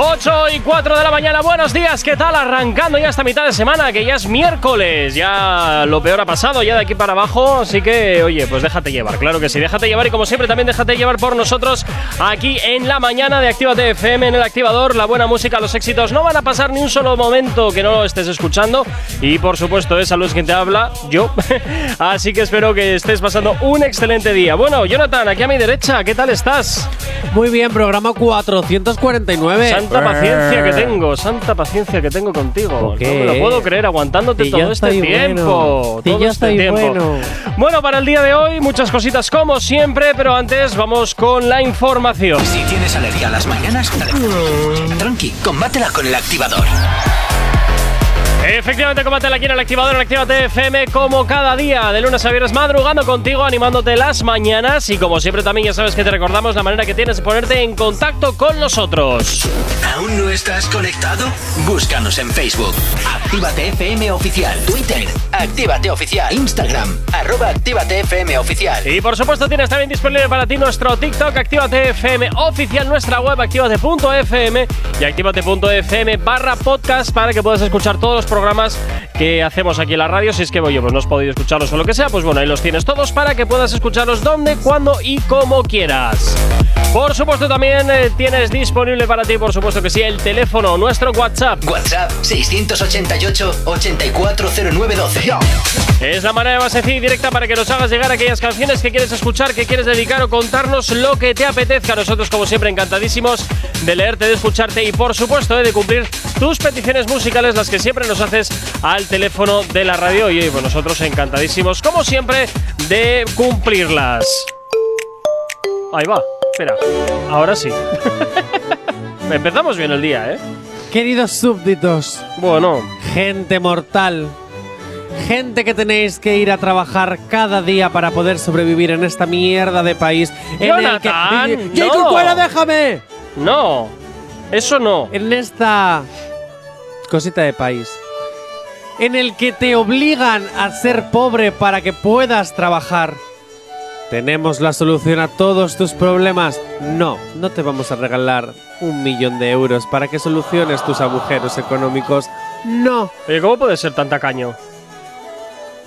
8 y 4 de la mañana, buenos días, ¿qué tal? Arrancando ya esta mitad de semana, que ya es miércoles, ya lo peor ha pasado, ya de aquí para abajo, así que, oye, pues déjate llevar, claro que sí, déjate llevar y como siempre también déjate llevar por nosotros aquí en la mañana de Actívate FM, en el activador, la buena música, los éxitos, no van a pasar ni un solo momento que no lo estés escuchando y por supuesto es a Luis quien te habla, yo, así que espero que estés pasando un excelente día. Bueno, Jonathan, aquí a mi derecha, ¿qué tal estás? Muy bien, programa 449. Santa paciencia que tengo, santa paciencia que tengo contigo. No me lo puedo creer aguantándote todo este tiempo. bueno. Todo este tiempo. bueno. Bueno, para el día de hoy, muchas cositas como siempre, pero antes vamos con la información. Si tienes alergia a las mañanas, tranqui, combátela con El Activador. Efectivamente, combátela aquí en el activador en Actívate FM como cada día, de lunes a viernes, madrugando contigo, animándote las mañanas. Y como siempre, también ya sabes que te recordamos la manera que tienes de ponerte en contacto con nosotros. ¿Aún no estás conectado? Búscanos en Facebook. Actívate FM Oficial. Twitter. Actívate Oficial. Instagram. Arroba Actívate FM Oficial. Y por supuesto tienes también disponible para ti nuestro TikTok, Actívate FM oficial, nuestra web activate.fm y activate.fm barra podcast para que puedas escuchar todos los programas que hacemos aquí en la radio. Si es que oye, pues no has podido escucharlos o lo que sea, pues bueno, ahí los tienes todos para que puedas escucharlos donde, cuando y como quieras. Por supuesto también eh, tienes disponible para ti, por supuesto que sí, el teléfono, nuestro WhatsApp. WhatsApp 688-840912. Es la manera más sencilla y directa para que nos hagas llegar aquellas canciones que quieres escuchar, que quieres dedicar o contarnos lo que te apetezca. Nosotros, como siempre, encantadísimos de leerte, de escucharte y, por supuesto, eh, de cumplir tus peticiones musicales, las que siempre nos haces al teléfono de la radio. Y pues nosotros encantadísimos, como siempre, de cumplirlas. Ahí va, espera, ahora sí. Empezamos bien el día, ¿eh? Queridos súbditos, Bueno, gente mortal, gente que tenéis que ir a trabajar cada día para poder sobrevivir en esta mierda de país. Jonathan, en el que. no. ¡Jay Corcuera, déjame! no, eso no. En esta cosita de país. En el que te obligan a ser pobre para que puedas trabajar. ¿Tenemos la solución a todos tus problemas? No, no te vamos a regalar un millón de euros para que soluciones tus agujeros económicos. No, Oye, ¿cómo puede ser tan tacaño?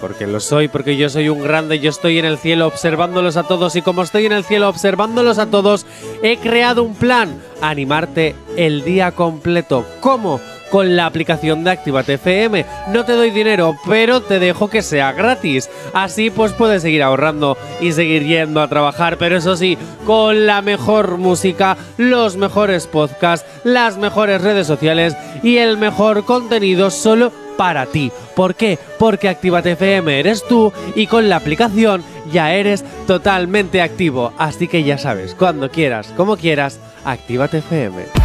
porque lo soy, porque yo soy un grande, yo estoy en el cielo observándolos a todos y como estoy en el cielo observándolos a todos, he creado un plan, animarte el día completo. ¿Cómo? Con la aplicación de Actívate FM. No te doy dinero, pero te dejo que sea gratis. Así pues puedes seguir ahorrando y seguir yendo a trabajar, pero eso sí, con la mejor música, los mejores podcasts, las mejores redes sociales y el mejor contenido solo para ti. ¿Por qué? Porque Actívate FM eres tú y con la aplicación ya eres totalmente activo. Así que ya sabes, cuando quieras, como quieras, Actívate FM.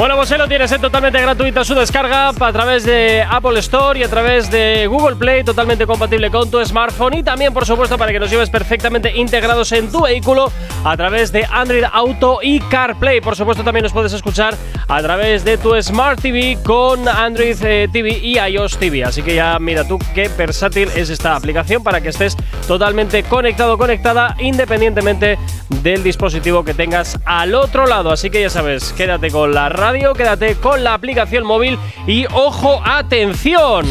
Bueno, pues ahí lo tienes, es totalmente gratuita su descarga a través de Apple Store y a través de Google Play, totalmente compatible con tu smartphone y también, por supuesto, para que nos lleves perfectamente integrados en tu vehículo a través de Android Auto y CarPlay. Por supuesto, también nos puedes escuchar a través de tu Smart TV con Android eh, TV y iOS TV. Así que ya mira tú qué versátil es esta aplicación para que estés totalmente conectado, conectada, independientemente del dispositivo que tengas al otro lado. Así que ya sabes, quédate con la radio, quédate con la aplicación móvil y ojo, atención.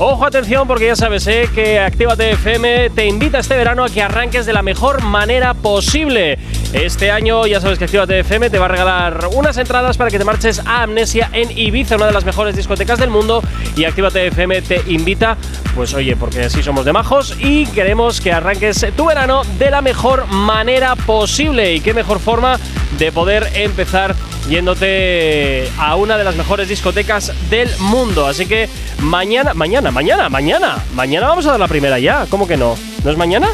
Ojo, atención, porque ya sabes eh, que Actívate FM te invita este verano a que arranques de la mejor manera posible. Este año, ya sabes que Actívate FM te va a regalar unas entradas para que te marches a Amnesia en Ibiza, una de las mejores discotecas del mundo. Y Actívate FM te invita, pues oye, porque así somos de majos y queremos que arranques tu verano de la mejor manera posible. Y qué mejor forma de poder empezar yéndote a una de las mejores discotecas del mundo. Así que mañana, mañana, mañana, mañana, mañana vamos a dar la primera ya. ¿Cómo que no? ¿No es mañana?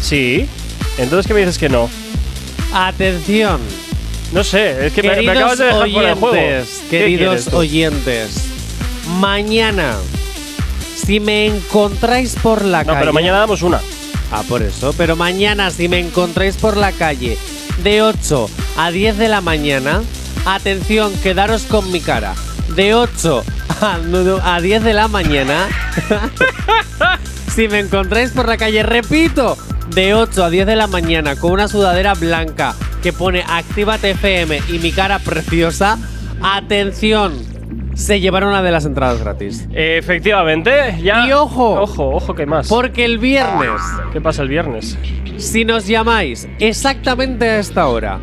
Sí. Entonces, ¿qué me dices que no? Atención, No sé, es que me, me queridos acabas de dejar juego. oyentes, ¿Qué queridos quieres tú? oyentes, mañana, si me encontráis por la No, calle, pero mañana damos una. Ah, por eso. Pero mañana, si me encontráis por la calle de 8 a 10 de la mañana, atención, quedaros con mi cara. de 8 a, nu- a 10 de la mañana. si me encontráis por la calle, repito, de 8 a 10 de la mañana con una sudadera blanca que pone Actívate FM y mi cara preciosa, atención, se llevará una de las entradas gratis. Efectivamente, ya. Y ojo. Ojo, ojo, ¿qué más? Porque el viernes, ¿Qué pasa el viernes? si nos llamáis exactamente a esta hora,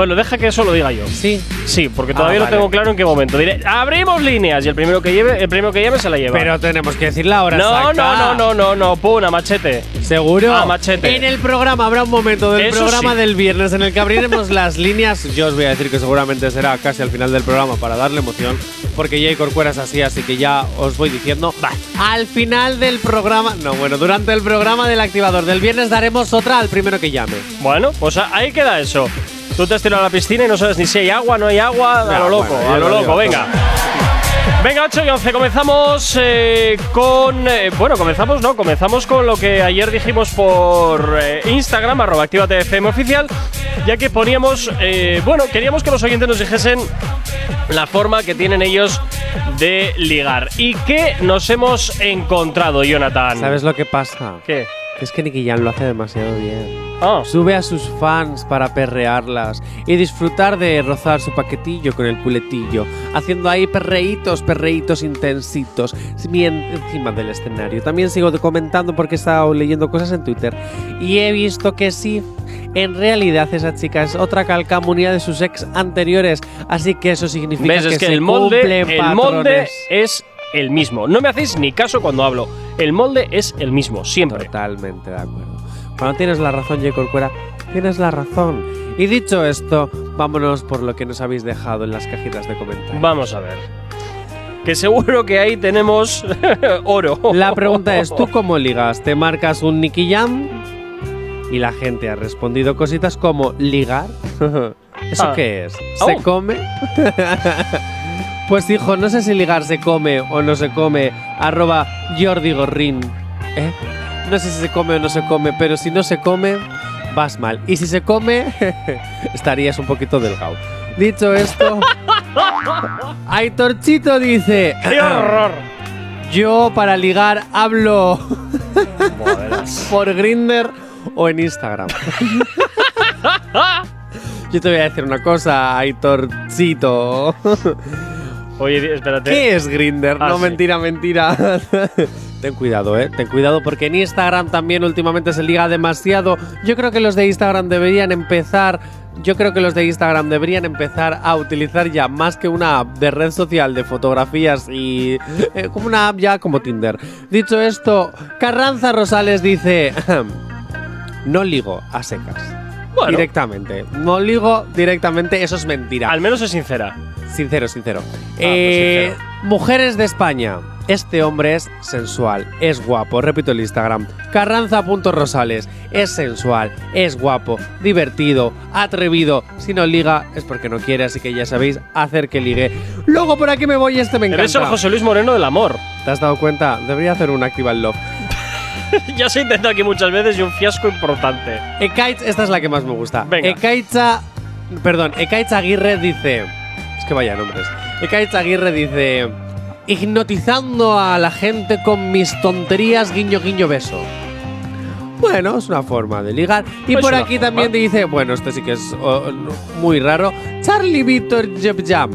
Bueno, deja que eso lo diga yo. sí, Sí, porque Ah, todavía no vale. tengo claro en qué momento. Diré, abrimos líneas y el primero que lleve, el primero que llame se la lleva. pero tenemos que decir la hora no, exacta. no, no, no, no, no, pum, a machete. ¿Seguro? Ah, machete. En el programa habrá un momento del Eso programa sí. del viernes en el que abriremos las líneas. Yo os voy a decir que seguramente será casi al final del programa para darle emoción, porque Jay Corcuera es así, así que ya os voy diciendo. Al final del programa, no, bueno, durante el programa del activador del viernes daremos otra al primero que llame. Bueno, pues a- ahí queda eso. Tú te has tirado a la piscina y no sabes ni si hay agua, no hay agua, a lo loco, bueno, a lo lo loco, venga. Venga, 8 y 11, comenzamos eh, con. eh, bueno, comenzamos, ¿no? Comenzamos con lo que ayer dijimos por eh, Instagram, arroba Actívate FM oficial, ya que poníamos. eh, bueno, queríamos que los oyentes nos dijesen la forma que tienen ellos de ligar. ¿Y qué nos hemos encontrado, Jonathan? ¿Sabes lo que pasa? ¿Qué? Es que Nicky Jam lo hace demasiado bien. Ah, Sube a sus fans para perrearlas y disfrutar de rozar su paquetillo con el culetillo, haciendo ahí perreitos, perreitos intensitos bien encima del escenario. También sigo comentando porque he estado leyendo cosas en Twitter y he visto que sí, en realidad esa chica es otra calcamonía de sus ex anteriores, así que eso significa ¿Ves? que, Es que se el molde, cumplen el molde es el mismo. No me hacéis ni caso cuando hablo. El molde es el mismo, siempre. Totalmente de acuerdo. Cuando tienes la razón, J. Corcuera, tienes la razón. Y dicho esto, vámonos por lo que nos habéis dejado en las cajitas de comentarios. Vamos a ver. Que seguro que ahí tenemos oro. La pregunta es, ¿tú cómo ligas? ¿Te marcas un Nicky Jam? Y la gente ha respondido cositas como ligar. ¿Eso Ah. qué es? ¿Se Oh. come? pues hijo, no sé si ligar se come o no se come. Arroba Jordi Gorrin. ¿Eh? No sé si se come o no se come, pero si no se come, vas mal. Y si se come, estarías un poquito delgado. Dicho esto, Aitorchito dice... ¡Qué horror! Yo para ligar hablo por Grinder o en Instagram. Yo te voy a decir una cosa, Aitorcito. Oye, espérate. ¿Qué es Grinder? Ah, no, sí. mentira, mentira. Ten cuidado, eh. Ten cuidado porque en Instagram también últimamente se liga demasiado. Yo creo que los de Instagram deberían empezar. Yo creo que los de Instagram deberían empezar a utilizar ya más que una app de red social de fotografías y eh, como una app ya como Tinder. Dicho esto, Carranza Rosales dice: No ligo a secas. Bueno. Directamente. No ligo directamente, eso es mentira. Al menos es sincera. Sincero, sincero. pues Eh, sincero. Mujeres de España. Este hombre es sensual, es guapo. Repito el Instagram. Carranza.rosales. Es sensual, es guapo, divertido, atrevido. Si no liga es porque no quiere, así que ya sabéis, hacer que ligue. Luego por aquí me voy, este me Eres el encanta. José Luis Moreno del amor. ¿Te has dado cuenta? Debería hacer un Active Love. ya se ha intentado aquí muchas veces y un fiasco importante. Ekaitz, esta es la que más me gusta. Venga. Ekaitza, perdón, Ekaitz Aguirre dice, que vaya nombres. Ekaitz Aguirre dice, hipnotizando a la gente con mis tonterías, guiño, guiño, beso. Bueno, es una forma de ligar. Y por aquí forma. también dice, bueno, este sí que es oh, muy raro, Charlie Victor Jeb Jam.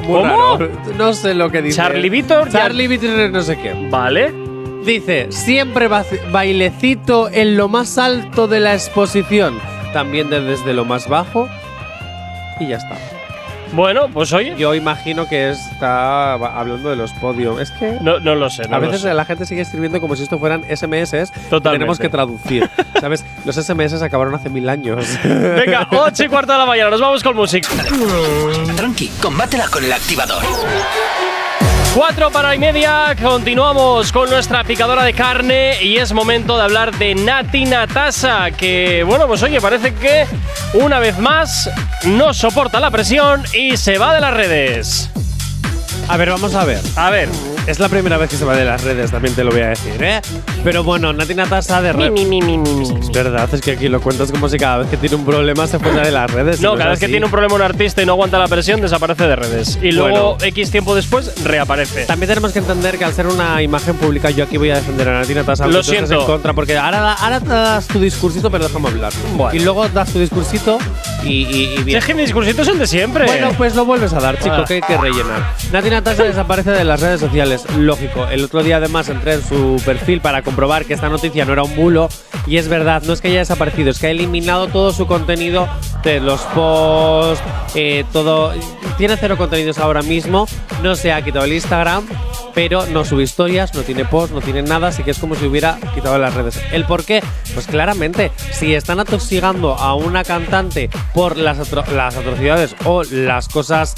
Muy ¿Cómo? raro. No sé lo que dice. Charlie Víctor, Charlie Victor no sé qué. Vale. Dice, siempre ba- bailecito en lo más alto de la exposición. También de- desde lo más bajo. Y ya está. Bueno, pues oye. Yo imagino que está hablando de los podios. Es que No, no lo sé. No a veces sé. la gente sigue escribiendo como si esto fueran SMS. Totalmente. Tenemos que traducir. ¿Sabes? Los SMS acabaron hace mil años. Venga, 8 y cuarto de la mañana, nos vamos con música. Tranqui, combátela con el activador. 4 para y media, continuamos con nuestra picadora de carne y es momento de hablar de Nati Natasa, que bueno, pues oye, parece que una vez más no soporta la presión y se va de las redes. A ver, vamos a ver. A ver. Es la primera vez que se va de las redes, también te lo voy a decir, ¿eh? Pero bueno, Nati Natasa de Mi, redes. mi, mi, mi, mi, mi. Es verdad, es que aquí lo cuentas como si cada vez que tiene un problema se fuera de las redes. No, cada vez que tiene un problema un artista y no aguanta la presión, desaparece de redes. Y luego, Bueno. X tiempo después, reaparece. También tenemos que entender que al ser una imagen pública, yo aquí voy a defender a Nati Natasa. Lo siento. en contra, porque ahora, ahora das tu discursito, pero déjame hablar. Bueno. Y luego das tu discursito y, y, y bien. es que mis discursitos son de siempre. Bueno, pues lo vuelves a dar, chico, Ah. que hay que rellenar. Nati Natasha desaparece de las redes sociales, lógico. El otro día además entré en su perfil para comprobar que esta noticia no era un bulo y es verdad, no es que haya desaparecido, es que ha eliminado todo su contenido de los posts, eh, todo. Tiene cero contenidos ahora mismo, no se ha quitado el Instagram, pero no sube historias, no tiene posts, no tiene nada, así que es como si hubiera quitado las redes. ¿El por qué? Pues claramente, si están atoxigando a una cantante por las, atro- las atrocidades o las cosas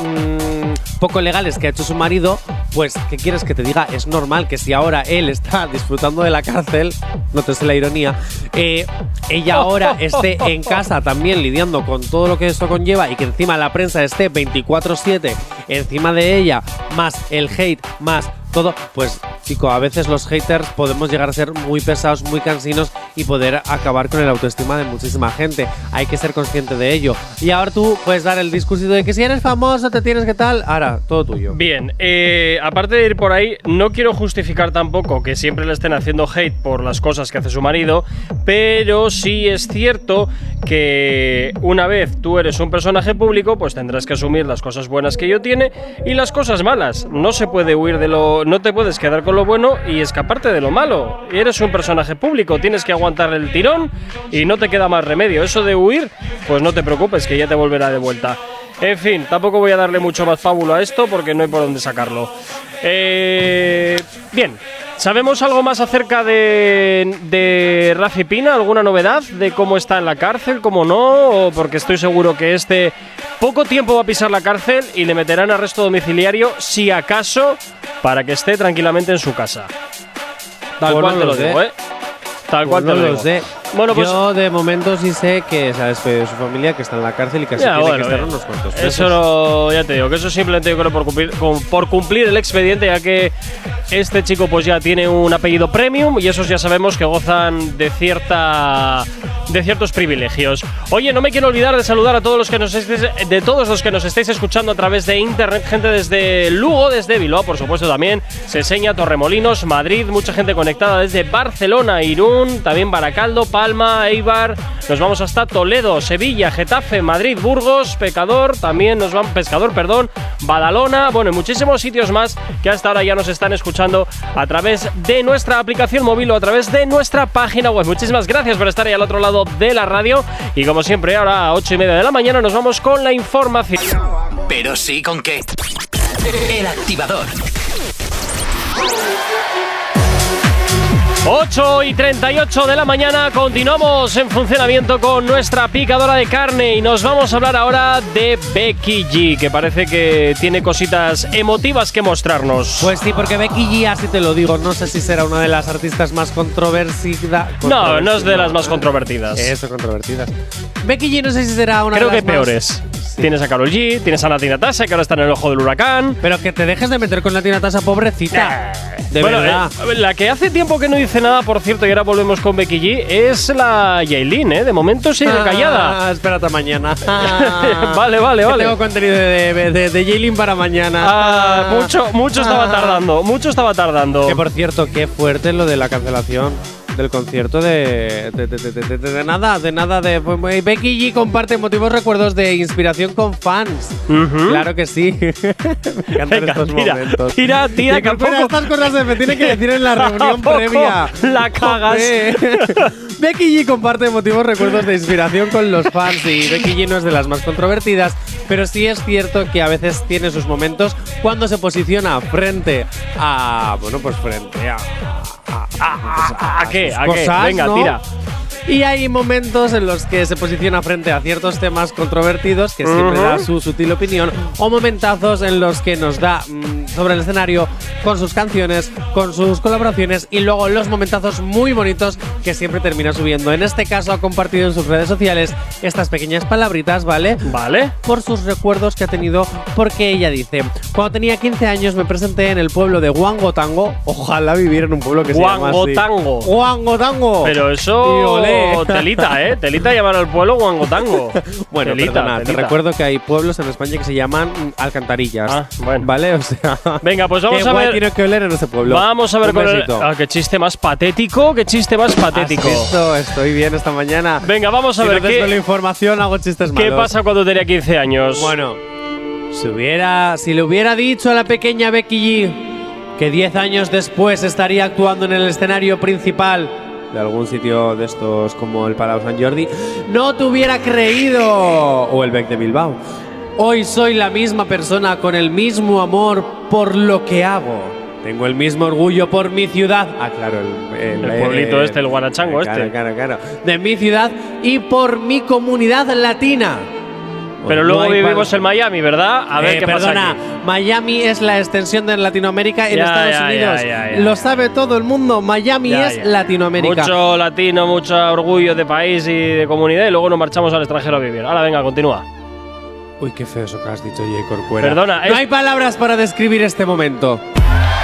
mm, poco legales que ha hecho su marido, pues, ¿qué quieres que te diga? Es normal que si ahora él está disfrutando de la cárcel, no te sé la ironía, eh, ella ahora esté en casa también lidiando con todo lo que esto conlleva y que encima la prensa esté 24/7 encima de ella, más el hate, más todo, pues chico, a veces los haters podemos llegar a ser muy pesados, muy cansinos y poder acabar con el autoestima de muchísima gente. Hay que ser consciente de ello. Y ahora tú puedes dar el discursito de que si eres famoso te tienes que tal, ahora, todo tuyo. Bien, eh, aparte de ir por ahí, no quiero justificar tampoco que siempre le estén haciendo hate por las cosas que hace su marido, pero sí es cierto que una vez tú eres un personaje público, pues tendrás que asumir las cosas buenas que ello tiene y las cosas malas. No se puede huir de lo. No te puedes quedar con lo bueno y escaparte de lo malo. Eres un personaje público, tienes que aguantar el tirón y no te queda más remedio. Eso de huir, pues no te preocupes, que ya te volverá de vuelta. En fin, tampoco voy a darle mucho más fábulo a esto porque no hay por dónde sacarlo. Eh, bien, ¿sabemos algo más acerca de, de Rafi Pina? ¿Alguna novedad de cómo está en la cárcel, cómo no? Porque estoy seguro que este poco tiempo va a pisar la cárcel y le meterán arresto domiciliario, si acaso, para que esté tranquilamente en su casa. Tal Pues cual no te lo sé. digo, ¿eh? Tal cual Pues te no lo digo. sé. Bueno, pues Yo de momento sí sé que se ha despedido de su familia, que está en la cárcel y que así Ya, tiene bueno, que estar unos cuantos meses. Eso lo- ya te digo, que eso simplemente yo creo por cumplir, por cumplir el expediente, ya que este chico pues ya tiene un apellido premium y esos ya sabemos que gozan de cierta de ciertos privilegios. Oye, no me quiero olvidar de saludar a todos los que nos estéis, de todos los que nos estáis escuchando a través de internet, gente desde Lugo, desde Bilbao, por supuesto también, se enseña Torremolinos, Madrid, mucha gente conectada desde Barcelona, Irún, también Baracaldo, Palma, Eibar, nos vamos hasta Toledo, Sevilla, Getafe, Madrid, Burgos, Pecador, también nos van Pescador, perdón, Badalona, bueno, y muchísimos sitios más que hasta ahora ya nos están escuchando a través de nuestra aplicación móvil o a través de nuestra página web. Muchísimas gracias por estar ahí al otro lado de la radio y como siempre ahora a 8 y media de la mañana nos vamos con la información. Pero sí con qué. El activador. 8 y 38 de la mañana continuamos en funcionamiento con nuestra picadora de carne y nos vamos a hablar ahora de Becky G, que parece que tiene cositas emotivas que mostrarnos. Pues sí, porque Becky G, así te lo digo, no sé si será una de las artistas más controversidas. no, no es de las más controvertidas. Eso, controvertidas. Becky G, no sé si será una Creo de que las más- Tienes a Carol G, tienes a Nati Natasha, que ahora está en el ojo del huracán. Pero que te dejes de meter con la Tasa, pobrecita. De Bueno, verdad. eh, la que hace tiempo que no dice nada, por cierto, y ahora volvemos con Becky G, es la Yailin, ¿eh? De momento sigue callada. Ah, espérate mañana. Vale, vale, vale. Tengo contenido de, de, de, de Jaylin para mañana. Ah, mucho, mucho estaba Ah. tardando, mucho estaba tardando. Que por cierto, qué fuerte lo de la cancelación del concierto de de, de, de, nada, de nada de Becky G comparte emotivos recuerdos de inspiración con fans. Ujú. Claro que sí. Me encantan Venga, estos tira, momentos. tira, tira, que espera, poco- estas cosas se me tienen que decir en la reunión ¿A poco previa. la cagas? Becky G comparte emotivos recuerdos de inspiración con los fans y Becky G no es de las más controvertidas, pero sí es cierto que a veces tiene sus momentos cuando se posiciona frente a, bueno, pues frente a, a, ¿A, a- a qué? ¿A qué? Venga, tira. Y hay momentos en los que se posiciona frente a ciertos temas controvertidos, que siempre da su sutil opinión, o momentazos en los que nos da mm, sobre el escenario con sus canciones, con sus colaboraciones y luego los momentazos muy bonitos que siempre termina subiendo. En este caso ha compartido en sus redes sociales estas pequeñas palabritas, ¿vale? Vale. por sus recuerdos que ha tenido, porque ella dice, cuando tenía 15 años me presenté en el pueblo de Huangotango, ojalá vivir en un pueblo que se llama así. Huangotango. Huangotango. Pero Y eso. Telita, ¿eh? Telita llamar al pueblo Guangotango. Bueno, telita, perdona, te recuerdo que hay pueblos en España que se llaman alcantarillas. Ah, bueno. ¿Vale? O sea. Venga, pues vamos qué a guay ver. tiene que oler en ese pueblo. Vamos a ver con el. Ah, qué chiste más patético, qué chiste más patético. ¿Has visto? Estoy bien esta mañana. Venga, vamos a Si ver no qué, información, hago chistes qué malos. pasa cuando tenía 15 años. Bueno, si hubiera, si le hubiera dicho a la pequeña Becky G que 10 años después estaría actuando en el escenario principal de algún sitio de estos como el Palau San Jordi, no te hubiera creído. O el Bec de Bilbao. Hoy soy la misma persona con el mismo amor por lo que hago. Tengo el mismo orgullo por mi ciudad. Ah, claro, el, El pueblito este, el Guanachango claro, este. Claro, claro. De mi ciudad y por mi comunidad latina. Pero No luego hay vivimos en Miami, ¿verdad? A ver eh, qué perdona, pasa. Aquí. Miami es la extensión de Latinoamérica en Ya, Estados ya, Unidos. ya, Lo sabe todo el mundo. Miami es. Latinoamérica. Mucho latino, mucho orgullo de país y de comunidad y luego nos marchamos al extranjero a vivir. Ahora venga, continúa. Uy, qué feo eso que has dicho, J. Corcuera. Perdona, no es- hay palabras para describir este momento.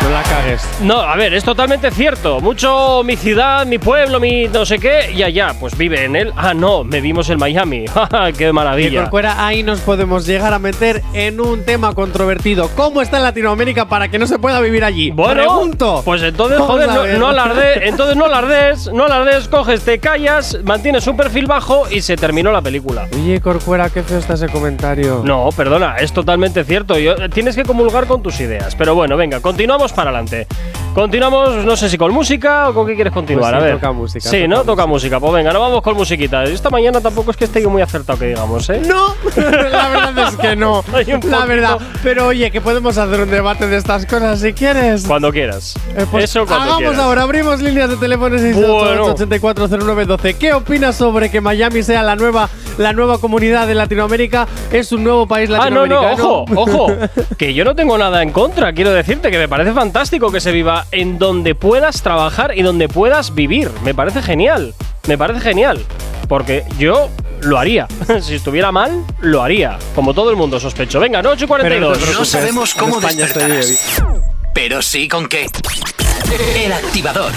No la cagues. No, a ver, es totalmente cierto. Mucho mi ciudad, mi pueblo, mi no sé qué, y allá, pues vive en él. Ah, no, me vimos en Miami. ¡Ja, ¡Qué maravilla! Corcuera, ahí nos podemos llegar a meter en un tema controvertido. ¿Cómo está Latinoamérica para que no se pueda vivir allí? Bueno, Pregunto. pues entonces, joder, no, no alarde, entonces no alardes, no alardes, coges, te callas, mantienes un perfil bajo y se terminó la película. Oye, Corcuera, qué feo está ese comentario. No, perdona, es totalmente cierto. Yo- tienes que comulgar con tus ideas. Pero bueno, venga, continuamos para adelante. Continuamos, no sé si con música o con qué quieres continuar. Pues sí, a ver. toca música, Sí, toca ¿no? Toca música. Pues venga, no vamos con musiquita. Esta mañana tampoco es que esté yo muy acertado, que digamos, ¿eh? No, la verdad es que no. La verdad. Pero oye, que podemos hacer un debate de estas cosas si quieres. Cuando quieras. Eh, pues Eso cuando hagamos quieras. ahora, abrimos líneas de teléfono Bueno. 688-840912. ¿Qué opinas sobre que Miami sea la nueva, la nueva comunidad de Latinoamérica? Es un nuevo país Ah, no, no, latinoamericano. ojo, ojo. Que yo no tengo nada en contra. Quiero decirte que me parece fantástico que se viva en donde puedas trabajar y donde puedas vivir. Me parece genial. Me parece genial. Porque yo lo haría. si estuviera mal, lo haría. Como todo el mundo sospecho. Venga, no, 8 y Pero no te 42. No preocupes, sabemos cómo despertarás, pero sí con qué. El activador.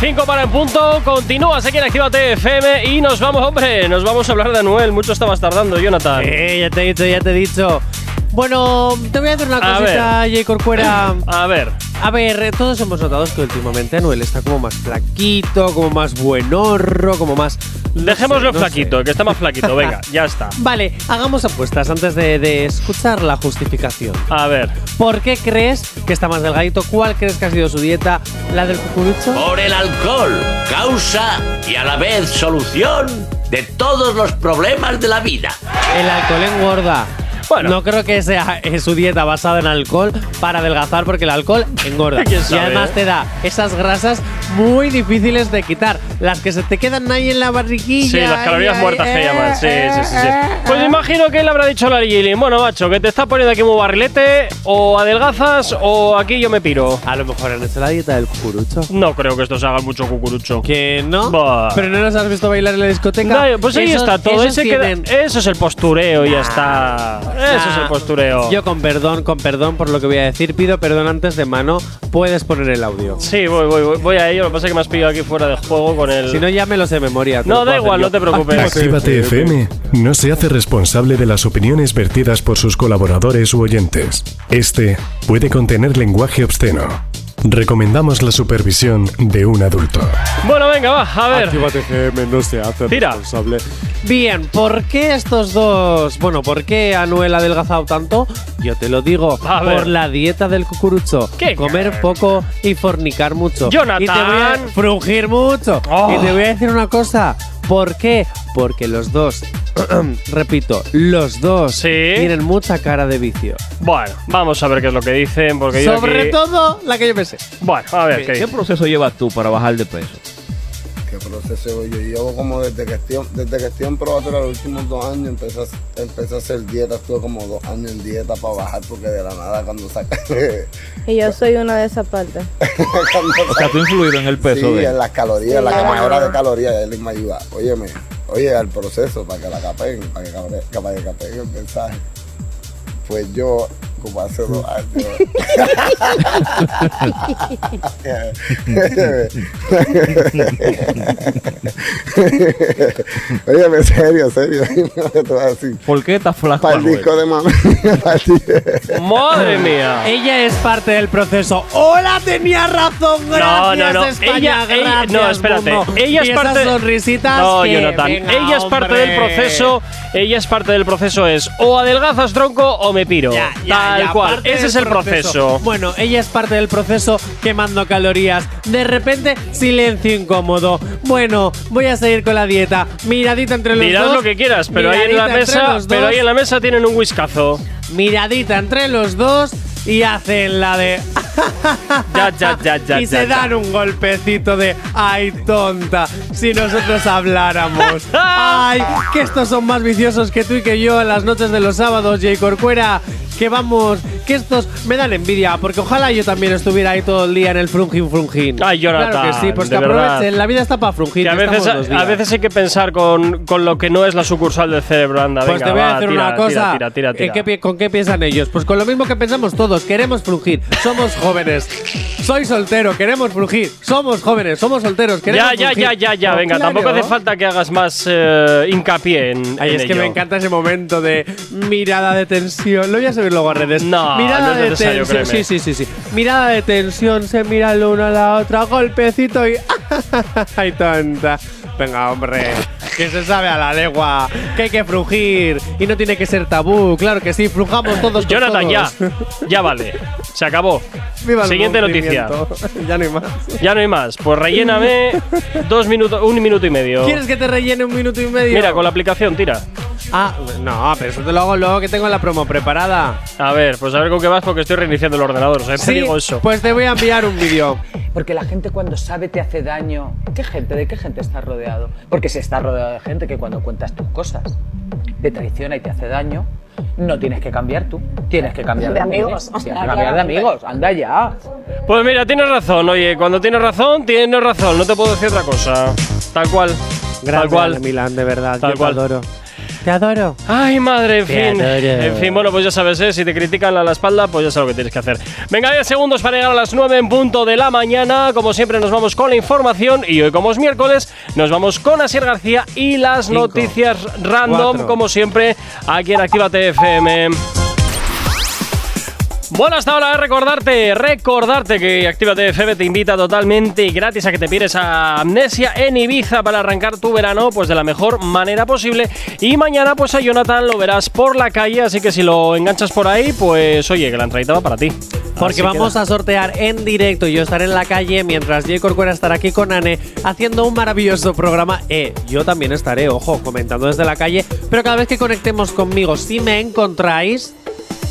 5 para en punto, continúas aquí en Actívate FM y nos vamos, hombre, nos vamos a hablar de Anuel. Mucho estabas tardando, Jonathan. Eh, ya te he dicho, ya te he dicho. Bueno, te voy a hacer una A cosita, J. Corcuera. A ver, A ver, todos hemos notado que últimamente Anuel está como más flaquito, como más buenorro, como más. no dejémoslo sé, no flaquito, sé. que está más flaquito. Venga, ya está. Vale, hagamos apuestas antes de, de escuchar la justificación. A ver, ¿Por qué crees que está más delgadito? ¿Cuál crees que ha sido su dieta? ¿La del cucurucho? Por el alcohol, causa y a la vez solución de todos los problemas de la vida. El alcohol engorda. Bueno. No creo que sea eh, su dieta basada en alcohol para adelgazar porque el alcohol engorda. ¿Quién y además eh? te da esas grasas muy difíciles de quitar. Las que se te quedan ahí en la barriguilla. sí, las calorías muertas ahí, que llaman. Sí, eh, sí, sí, sí. eh, Pues eh. imagino que él habrá dicho a la Gillian, bueno, macho, que te está poniendo aquí muy barrilete, o adelgazas, o aquí yo me piro. A lo mejor han hecho la dieta del cucurucho. No creo que esto se haga mucho cucurucho. Que no. Bah. Pero no nos has visto bailar en la discoteca. No, pues ahí Esos- está todo. Ese queda- eso es el postureo y ya está. Eso es el postureo. Yo con perdón, con perdón por lo que voy a decir, pido perdón antes de mano. Puedes poner el audio. Sí, voy, voy, voy, voy a ello. Lo que pasa es que me has pillado aquí fuera de juego con el. Si no, ya me lo sé de memoria. No, lo da igual, no te preocupes. Actívate FM no se hace responsable de las opiniones vertidas por sus colaboradores u oyentes. Este puede contener lenguaje obsceno. Recomendamos la supervisión de un adulto. Bueno, venga, va, a ver. Actívate FM no se hace Tira. responsable. Bien, ¿por qué estos dos? Bueno, ¿por qué Anuel ha adelgazado tanto? Yo te lo digo, A ver. por la dieta del cucurucho. ¿Qué? Comer poco y fornicar mucho. Jonathan. Y te voy a frungir mucho. Oh. Y te voy a decir una cosa. ¿Por qué? Porque los dos, repito, los dos Sí. tienen mucha cara de vicio. Bueno, vamos a ver qué es lo que dicen, porque yo Sobre aquí- todo la que yo pensé. Bueno, a ver, ¿qué ¿Qué dice? proceso llevas tú para bajar de peso? Proceso. Yo llevo como desde que estoy, desde que estoy en probatoria los últimos dos años, empecé a, empecé a hacer dieta. Estuve como dos años en dieta para bajar porque de la nada cuando saca... Y yo soy una de esas partes. O sea, tú influido en el peso sí, de en las calorías, Sí, la claro. quemadura de calorías, él me ayuda. Óyeme, oye, al proceso para que la capeen, para que, cape- para que capeen el mensaje. Pues yo, como hace dos años. Óyeme, serio, serio. ¿Por qué estás flaco? Para el disco de mamá. ¡Madre mía! Ella es parte del proceso. ¡Hola! Tenía razón. Gracias, No, no, no. España, Ella, ella- gracias, no, espérate. mundo. Ella es Y parte. esas sonrisitas No, que- Jonathan. venga, ella es parte hombre. del proceso. Ella es parte del proceso. Es o adelgazas tronco o me piro. Ya, ya, Tal cual. Ese es el proceso. Bueno, ella es parte del proceso quemando calorías. De repente, silencio incómodo. Bueno, voy a seguir con la dieta. Miradita entre los dos. lo que quieras, pero ahí en la miradita entre mesa, los pero ahí en la mesa tienen un whiskazo. Miradita entre los dos y hacen la de. Ya, ya, ya, ya. y se dan un golpecito de ay tonta si nosotros habláramos ay que estos son más viciosos que tú y que yo en las noches de los sábados Jay Corcuera que vamos que estos me dan envidia porque ojalá yo también estuviera ahí todo el día en el frungin frungin Ay, Jonathan, claro que sí pues que aprovechen la vida está para frungir Que a veces, a veces hay que pensar con, con lo que no es la sucursal del cerebro, anda. Pues venga, te voy a decir tira, una cosa. Tira, tira, tira, ¿En qué pi- ¿Con qué piensan ellos? Pues con lo mismo que pensamos todos. Queremos frungir. Somos jóvenes. Soy soltero. Queremos frungir. Somos jóvenes. Somos solteros. Queremos Ya, ya, ya, ya, ya, No, venga, claro. tampoco hace falta que hagas más eh, hincapié en. Ay, en es que me encanta ese momento de mirada de tensión. Lo voy a subir luego a redes. No, mirada no es de tensión. Sí, sí, sí, sí. Mirada de tensión. Se mira el uno a la otra. Golpecito y. ¡Ay, tonta! Venga, hombre. Que se sabe a la legua. Que hay que frungir. Y no tiene que ser tabú. Claro que sí. Frujamos todos con Jonathan, ya. todos. Ya vale. Se acabó. Viva el Siguiente noticia. ya no hay más. Ya no hay más. Pues relléname dos minutos, un minuto y medio. ¿Quieres que te rellene un minuto y medio? Mira, con la aplicación, tira. Ah, no, pero eso te lo hago luego que tengo la promo preparada. A ver, pues a ver con qué vas porque estoy reiniciando el ordenador. O sea, te Sí, digo eso. pues te voy a enviar un vídeo. Porque la gente cuando sabe te hace daño. ¿Qué gente? ¿De qué gente estás rodeado? Porque si estás rodeado de gente que cuando cuentas tus cosas te traiciona y te hace daño, no tienes que cambiar tú. Tienes que cambiar De amigos. amigos. Tienes que cambiar de amigos. Anda ya. Pues mira, tienes razón. Oye, cuando tienes razón, tienes razón. No te puedo decir otra cosa. Tal cual. Tal Grande, cual. Milán, de verdad. Tal yo cual. te adoro. Te adoro. Ay, madre, en Te fin. adoro. En fin, bueno, pues ya sabes, ¿eh? si te critican a la espalda, pues ya sabes lo que tienes que hacer. Venga, 10 segundos para llegar a las 9 en punto de la mañana. Como siempre, nos vamos con la información. Y hoy, como es miércoles, nos vamos con Asier García y las Cinco, noticias random, cuatro. como siempre, aquí en Actívate FM. Bueno, hasta ahora recordarte, recordarte que Actívate FM te invita totalmente gratis a que te pierdes a Amnesia en Ibiza para arrancar tu verano pues de la mejor manera posible. Y mañana pues a Jonathan lo verás por la calle, así que si lo enganchas por ahí, pues oye, que la entradita va para ti. Porque Así vamos queda. a sortear en directo. Yo estaré en la calle mientras Jay Corcuera estará aquí con Ane haciendo un maravilloso programa. Eh, yo también estaré, ojo, comentando desde la calle. Pero cada vez que conectemos conmigo, si me encontráis,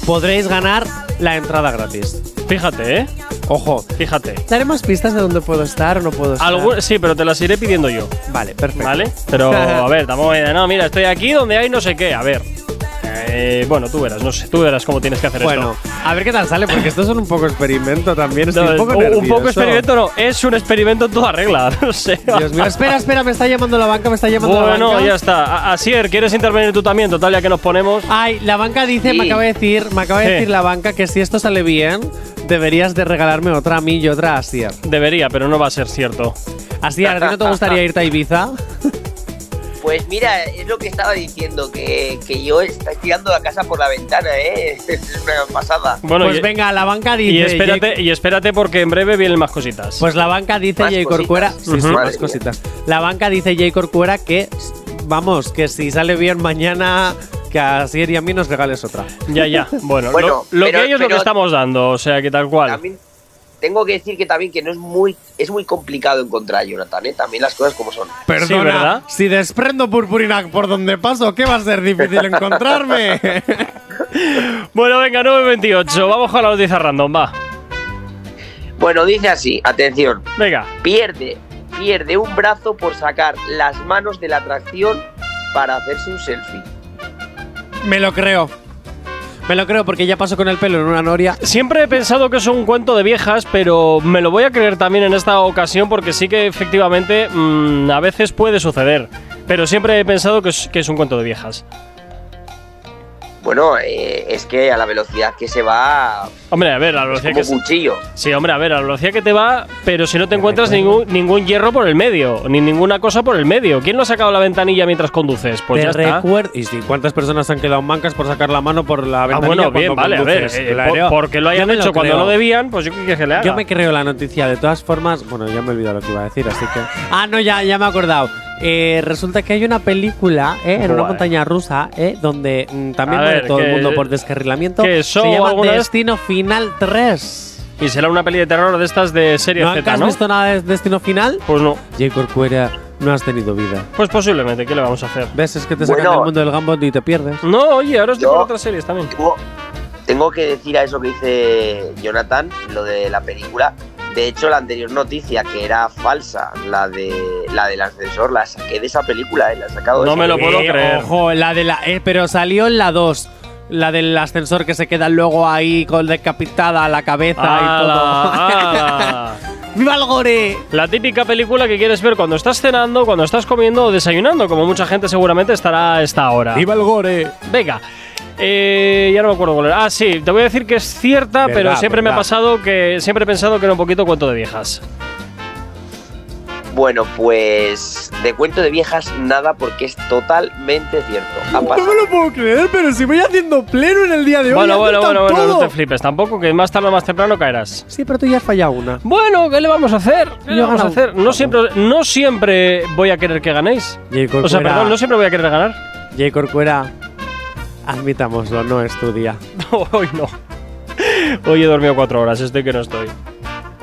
podréis ganar la entrada gratis. Fíjate, ¿eh? Ojo. Fíjate. ¿Daremos pistas de dónde puedo estar o no puedo estar? Sí, pero te las iré pidiendo yo. Vale, perfecto. ¿Vale? Pero a ver, tampoco me no, mira, estoy aquí donde hay no sé qué. A ver. Eh, bueno, tú verás, no sé, tú verás cómo tienes que hacer Bueno, esto. a ver qué tal sale, porque estos son un poco experimento también. Estoy No, un poco un experimento no, es un experimento en toda regla, no sé. Dios mío, espera, espera, me está llamando la banca, me está llamando la Bueno, banca. ya está. Asier, ¿quieres intervenir tú también? Total, ya que nos ponemos. Ay, la banca dice, me acaba de decir, me acaba de decir la banca que si esto sale bien, deberías de regalarme otra a mí y otra a Asier. Debería, pero no va a ser cierto. Asier, ¿a ti no te gustaría irte a Ibiza? Pues mira, es lo que estaba diciendo, que, que yo estoy tirando la casa por la ventana, ¿eh? Es una pasada. Bueno, pues y, venga, la banca dice. y espérate, y espérate porque en breve vienen más cositas. pues la banca dice Jay. Corcuera. Sí, sí, más cositas. La banca dice Jay Corcuera que, vamos, que si sale bien mañana, que a Asier y a mí nos regales otra. ya, ya. Bueno, Bueno, lo, lo pero- que hay es lo que estamos dando, o sea que tal cual. También tengo que decir que también que no es muy es muy complicado encontrar a Jonathan, ¿eh? También las cosas como son. Perdona, ¿verdad? si desprendo purpurina por donde paso, ¿qué va a ser difícil encontrarme? Bueno, venga, 9.28. Vamos con la noticia random, va. Bueno, dice así, atención, Venga. pierde pierde un brazo por sacar las manos de la atracción para hacerse un selfie. Me lo creo. Me lo creo porque ya pasó con el pelo en una noria. Siempre he pensado que es un cuento de viejas, pero me lo voy a creer también en esta ocasión porque sí que efectivamente mm, a veces puede suceder. Pero siempre he pensado que es, que es un cuento de viejas. Bueno, eh, es que a la velocidad que se va. Hombre, a ver, a la es velocidad como que se- cuchillo. Sí, hombre, a ver, a la velocidad que te va, pero si no te encuentras ningún, ningún hierro por el medio, ni ninguna cosa por el medio. ¿Quién no ha sacado la ventanilla mientras conduces? Pues Te ya está. recuerdo. ¿Y si cuántas personas han quedado mancas por sacar la mano por la Ah, ventanilla bueno, bien, cuando vale, a ver. eh, Claro. por- porque lo hayan lo hecho cuando creo. no debían, pues yo qué que le haga. Yo me creo la noticia. De todas formas, bueno, ya me he olvidado lo que iba a decir, así que. Ah, no, ya, ya me he acordado. Eh, resulta que hay una película eh, en una montaña rusa eh, donde mm, también A muere ver, todo el que- mundo por descarrilamiento. que Se llama alguna vez- Destino Final 3. Y será una peli de terror de estas de serie ¿No Z, has ¿no? visto nada de Destino Final? Pues no. J. Corcuera, no has tenido vida. Pues posiblemente, ¿qué le vamos a hacer? ¿Ves? Es que te sacan Bueno. del mundo del gambot y te pierdes. No, oye, ahora estoy Yo- por otras series también. Tengo, tengo que decir a eso que dice Jonathan, lo de la película. De hecho, la anterior noticia, que era falsa, la de la del ascensor, la saqué de esa película, ¿eh? La he sacado de No me lo película. puedo creer. Ojo, la de la. eh, pero salió en la 2. La del ascensor que se queda luego ahí con decapitada la cabeza y todo. ¡Viva el gore! La típica película que quieres ver cuando estás cenando, cuando estás comiendo o desayunando, como mucha gente seguramente estará a esta hora. el gore! Venga. Eh, ya no me acuerdo cuál era. Ah, sí, te voy a decir que es cierta, Verdad, pero siempre me ha pasado que siempre he pensado que era un poquito cuento de viejas. Bueno, pues de cuento de viejas nada porque es totalmente cierto. Ha pasado. lo puedo creer, pero si voy haciendo pleno en el día de Bueno, bueno, bueno, bueno, no te flipes tampoco, que más tarde o más temprano caerás. Sí, pero tú ya has fallado una. Bueno, ¿qué le vamos a hacer? ¿Qué le vamos a hacer? No siempre, no siempre voy a querer que ganéis. O sea, perdón, no siempre voy a querer ganar. J. Corcuera, admitámoslo, no es tu día. Hoy no. Hoy he dormido cuatro horas, estoy que no estoy.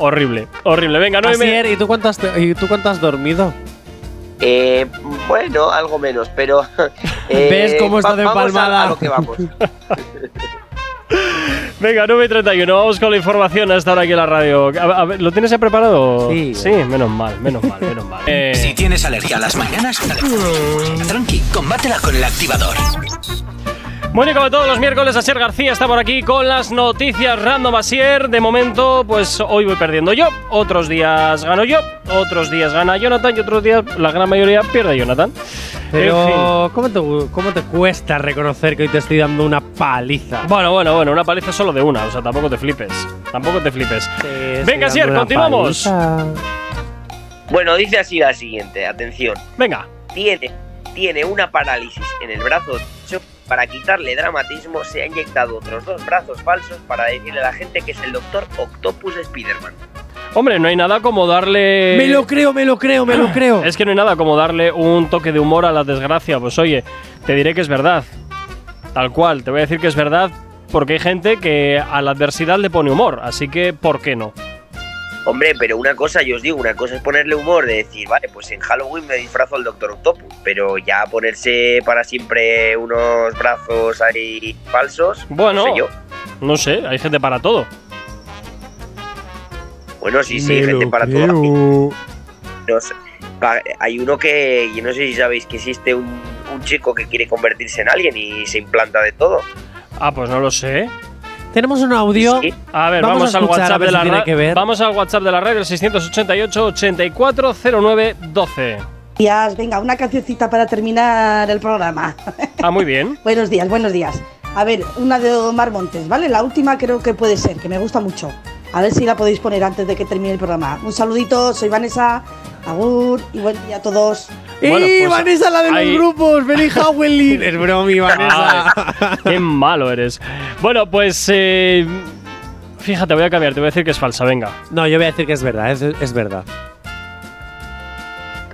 Horrible, horrible. Venga, no Asier, ¿y tú cuánto has, ¿y tú cuánto has dormido? Eh, bueno, algo menos, pero. eh, ¿Ves cómo está de vamos a- empalmada? A, lo que vamos. Venga, 9 y 31, vamos con la información a esta hora aquí en la radio. A- a ver, ¿Lo tienes ya preparado? Sí. Sí, menos mal, menos mal, menos mal. Eh, Si tienes alergia a las mañanas, tranqui, combátela con el activador. Bueno, y como todos los miércoles, Asier García está por aquí con las noticias random Asier. De momento, pues hoy voy perdiendo yo, otros días gano yo, otros días gana Jonathan y otros días, la gran mayoría, pierde Jonathan. En fin. Pero, ¿cómo te, ¿cómo te cuesta reconocer que hoy te estoy dando una paliza? Bueno, bueno, bueno, una paliza solo de una, o sea, tampoco te flipes. Tampoco te flipes. Venga, Asier, continuamos. Bueno, dice así la siguiente, atención. Venga. Tiene, tiene una parálisis en el brazo. Para quitarle dramatismo, se ha inyectado otros dos brazos falsos para decirle a la gente que es el doctor Octopus de Spider-Man. Hombre, no hay nada como darle. Me lo creo, me lo creo, me lo creo. Es que no hay nada como darle un toque de humor a la desgracia. Pues oye, te diré que es verdad. Tal cual, te voy a decir que es verdad porque hay gente que a la adversidad le pone humor. Así que, ¿por qué no? Hombre, pero una cosa, yo os digo, una cosa es ponerle humor, de decir, vale, pues en Halloween me disfrazo al Doctor Octopus, pero ya ponerse para siempre unos brazos ahí falsos, Bueno, no sé yo. no sé, hay gente para todo. Bueno, sí, sí, hay gente para todo. No sé. Hay uno que, yo no sé si sabéis que existe un, un chico que quiere convertirse en alguien y se implanta de todo. Ah, pues no lo sé. Tenemos un audio. Sí. A ver, Vamos vamos, a al WhatsApp ver de si la tiene ra- que ver. Vamos al WhatsApp de la radio, el 688 8409 12. días. Venga, una cancioncita para terminar el programa. Ah, muy bien. buenos días, buenos días. A ver, una de Omar Montes, ¿vale? La última creo que puede ser, que me gusta mucho. A ver si la podéis poner antes de que termine el programa. Un saludito, soy Vanessa. Agur y buen día a todos. Bueno, ¡Eh, pues Vanessa, la de ahí- los grupos! ¡Benny Howelin! es bromi, Vanessa. Ay, qué malo eres. Bueno, pues. eh, fíjate, voy a cambiar, te voy a decir que es falsa, venga. no, yo voy a decir que es verdad, es, es verdad.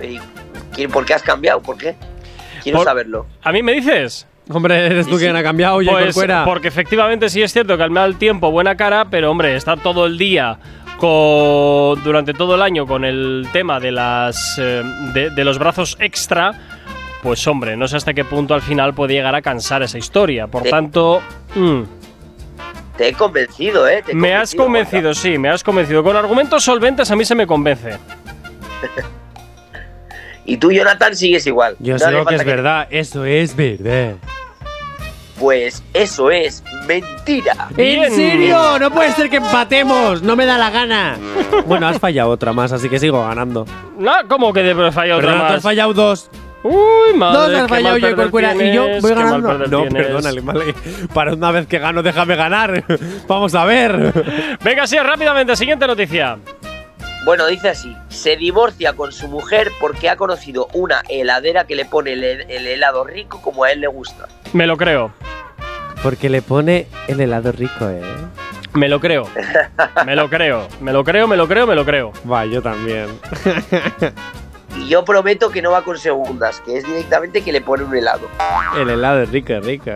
Y- ¿quién- ¿Por qué has cambiado? ¿Por qué? Quiero Por- saberlo. ¿A mí me dices? Hombre, eres tú quien ha cambiado, oye, Pues Corcuera. porque efectivamente sí es cierto que al mal tiempo buena cara, pero hombre, estar todo el día con, durante todo el año con el tema de las eh, de, de los brazos extra, pues hombre, no sé hasta qué punto al final puede llegar a cansar esa historia. Por tanto, mm, Te he convencido, ¿eh? Te he me has convencido, sí, me has convencido. Con argumentos solventes a mí se me convence. Y tú, Jonathan, sigues igual. Yo No digo que es verdad, eso es verdad. Pues eso es mentira. ¿En serio? No puede ser que empatemos, no me da la gana. bueno, has fallado otra más, así que sigo ganando. No, ¿cómo que de fallado otra Perdona, tú más? has fallado dos. Uy, madre. Dos has fallado yo, Corcuera, y yo voy ganando. No, tienes. perdónale, vale. Para una vez que gano, déjame ganar. Vamos a ver. Venga, sí, rápidamente, siguiente noticia. Bueno, dice así: se divorcia con su mujer porque ha conocido una heladera que le pone el, el helado rico como a él le gusta. Me lo creo. Porque le pone el helado rico, ¿eh? Me lo creo. Me lo creo. Me lo creo, me lo creo, me lo creo. Va, yo también. Y yo prometo que no va con segundas, que es directamente que le pone un helado. El helado es rico, es rico.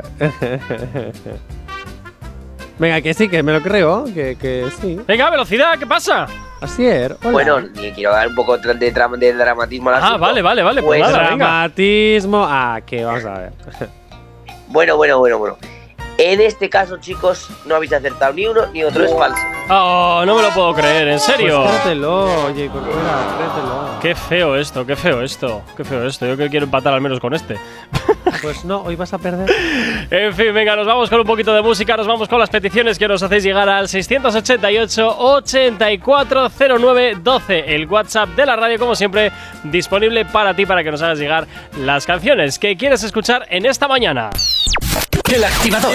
Venga, que sí, que me lo creo, que, que sí. Venga, velocidad, ¿qué pasa? Así es. Hola. Bueno, ni quiero dar un poco de, de dramatismo al Ah, asunto. vale, vale, vale. Pues, Pues nada, venga. Dramatismo. Ah, que vamos a ver. Bueno, bueno, bueno, bueno. En este caso, chicos, no habéis acertado ni uno ni otro, es falso. Oh, no me lo puedo creer, ¿en serio? Pues créetelo, oye, Corcuera, créetelo. Qué feo esto, qué feo esto, qué feo esto. Yo que quiero empatar al menos con este. Pues no, hoy vas a perder. En fin, venga, nos vamos con un poquito de música, nos vamos con las peticiones que nos hacéis llegar al 688-8409-12, el WhatsApp de la radio, como siempre, disponible para ti, para que nos hagas llegar las canciones que quieres escuchar en esta mañana. El activador.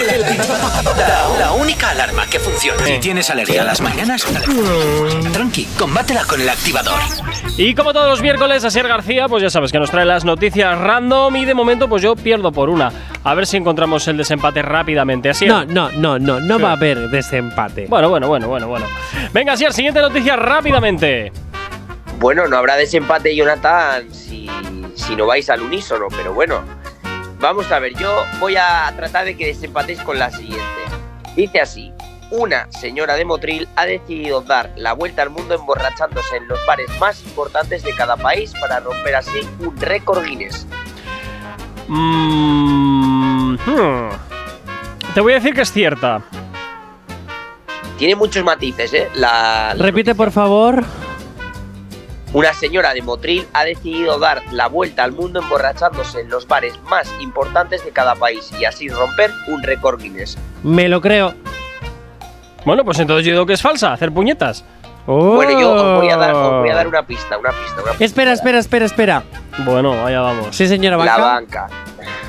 La, la única alarma que funciona. Si tienes alergia a las mañanas, tranqui, combátela con el activador. Y como todos los miércoles, Asier García, pues ya sabes que nos trae las noticias random y de momento pues yo pierdo por una. A ver si encontramos el desempate rápidamente. Asier. No, no, no, no, no ¿Qué? va a haber desempate. Bueno, bueno, bueno, bueno, bueno. Venga, Asier, siguiente noticia rápidamente. Bueno, no habrá desempate, Jonathan, si, si no vais al unísono, pero bueno. Vamos a ver, yo voy a tratar de que desempatéis con la siguiente. Dice así. Una señora de Motril ha decidido dar la vuelta al mundo emborrachándose en los bares más importantes de cada país para romper así un récord Guinness. Mm, hmm. Te voy a decir que es cierta. Tiene muchos matices, ¿eh? La, la Repite, por favor. Una señora de Motril ha decidido dar la vuelta al mundo emborrachándose en los bares más importantes de cada país y así romper un récord Guinness. Me lo creo. Bueno, pues entonces yo digo que es falsa, hacer puñetas. Bueno, yo os voy, a dar, os voy a dar Oh. una pista, una pista, una pista. Espera, espera, espera, espera. Bueno, allá vamos. Sí, señora La Banca. banca.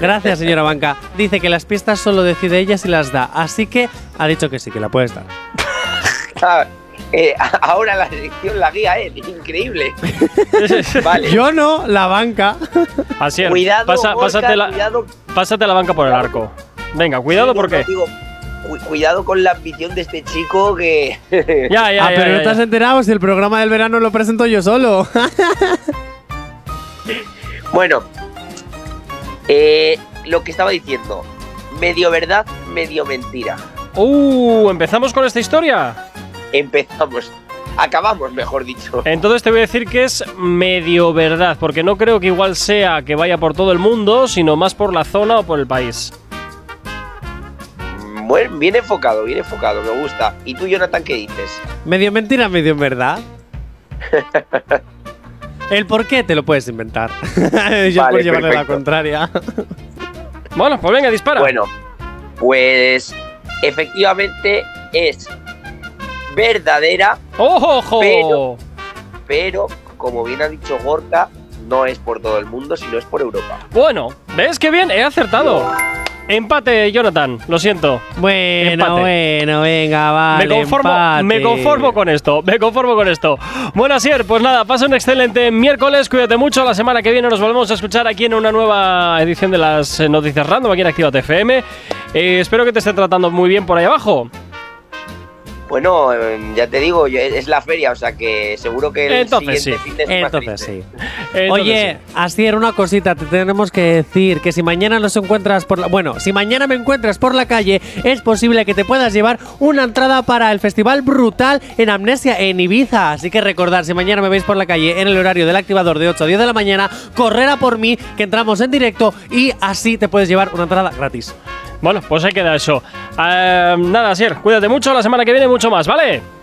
Gracias, señora Banca. Dice que las pistas solo decide ella si las da. Así que ha dicho que sí, que la puedes dar. Eh, ahora la sección la guía, ¿eh? Increíble. Vale. Yo no, la banca. Asier, Cuidado, pasa- Gorka, pásate, la, cuidado. pásate la banca por el arco. Venga, cuidado Sí, porque. no, digo, cu- cuidado con la ambición de este chico que. Ya, ya, ah, ya, pero ya, no te has enterado si el programa del verano lo presento yo solo. Bueno, eh, lo que estaba diciendo, medio verdad, medio mentira. Uh, empezamos con esta historia. Empezamos, acabamos, mejor dicho. Entonces te voy a decir que es medio verdad, porque no creo que igual sea que vaya por todo el mundo, sino más por la zona o por el país. Bueno, bien enfocado, bien enfocado, me gusta. ¿Y tú, Jonathan, qué dices? medio mentira, medio verdad. El por qué te lo puedes inventar. yo Vale, por llevarle la contraria. Bueno, pues venga, dispara. Bueno, pues efectivamente es verdadera, ¡Ojo! Pero- pero como bien ha dicho Gorka, no es por todo el mundo, sino es por Europa. Bueno, ¿ves qué bien? He acertado. Empate, Jonathan, lo siento. Bueno, Empate. bueno, venga, vale. me, conformo, empate. me conformo con esto, me conformo con esto. Bueno, Asier, pues nada, pasa un excelente miércoles, cuídate mucho. La semana que viene nos volvemos a escuchar aquí en una nueva edición de las eh, noticias random aquí en Activa TFM. Eh, espero que te esté tratando muy bien por ahí abajo. Bueno, eh, ya te digo, yo- es la feria, o sea que seguro que el Entonces siguiente sí. fin de semana Entonces sí. Entonces, Oye, así era una cosita, te tenemos que decir que si mañana nos encuentras por la. Bueno, si mañana me encuentras por la calle, es posible que te puedas llevar una entrada para el Festival Brutal en Amnesia en Ibiza. Así que recordar, si mañana me veis por la calle en el horario del activador de 8 a 10 de la mañana, correr a por mí, que entramos en directo y así te puedes llevar una entrada gratis. Bueno, pues ahí queda eso. Eh, nada, Asier, cuídate mucho. La semana que viene mucho más, ¿vale?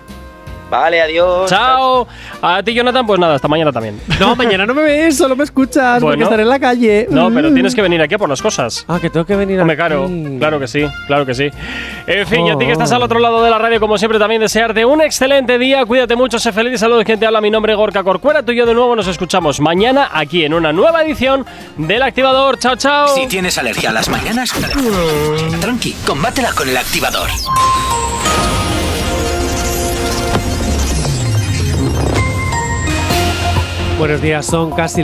Vale, adiós. Chao. A ti, Jonathan, pues nada, hasta mañana también. No, mañana no me ves, solo me escuchas, porque Bueno. estaré en la calle. No, pero tienes que venir aquí a por las cosas. Ah, que tengo que venir Hombre, aquí. claro, claro que sí, claro que sí. En fin, y a ti que estás Oh. al otro lado de la radio, como siempre, también desearte un excelente día. Cuídate mucho, sé feliz. Saludos, quien te habla. Mi nombre es Gorka Corcuera. Tú y yo de nuevo nos escuchamos mañana aquí en una nueva edición del Activador. Chao, chao. Si tienes alergia a las mañanas, tranqui, combátela con el activador. Buenos días, son casi